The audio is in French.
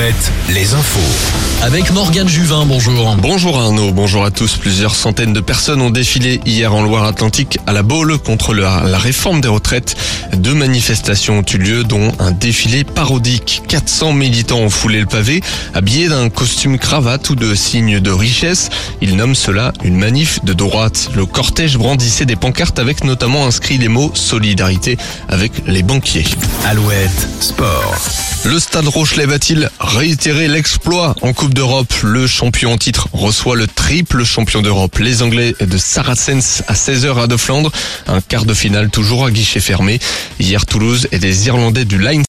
Alouette, les infos. Avec Morgane Juvin, bonjour. Bonjour Arnaud, bonjour à tous. Plusieurs centaines de personnes ont défilé hier en Loire-Atlantique à la Baule contre la, la réforme des retraites. Deux manifestations ont eu lieu, dont un défilé parodique. 400 militants ont foulé le pavé, habillés d'un costume cravate ou de signes de richesse. Ils nomment cela une manif de droite. Le cortège brandissait des pancartes avec notamment inscrit les mots solidarité avec les banquiers. Alouette, sport. Le stade Rochelet va-t-il réitérer l'exploit en Coupe d'Europe? Le champion en titre reçoit le triple champion d'Europe. Les Anglais de Saracens à 16h à De Flandre. Un quart de finale toujours à guichet fermé. Hier Toulouse et des Irlandais du Line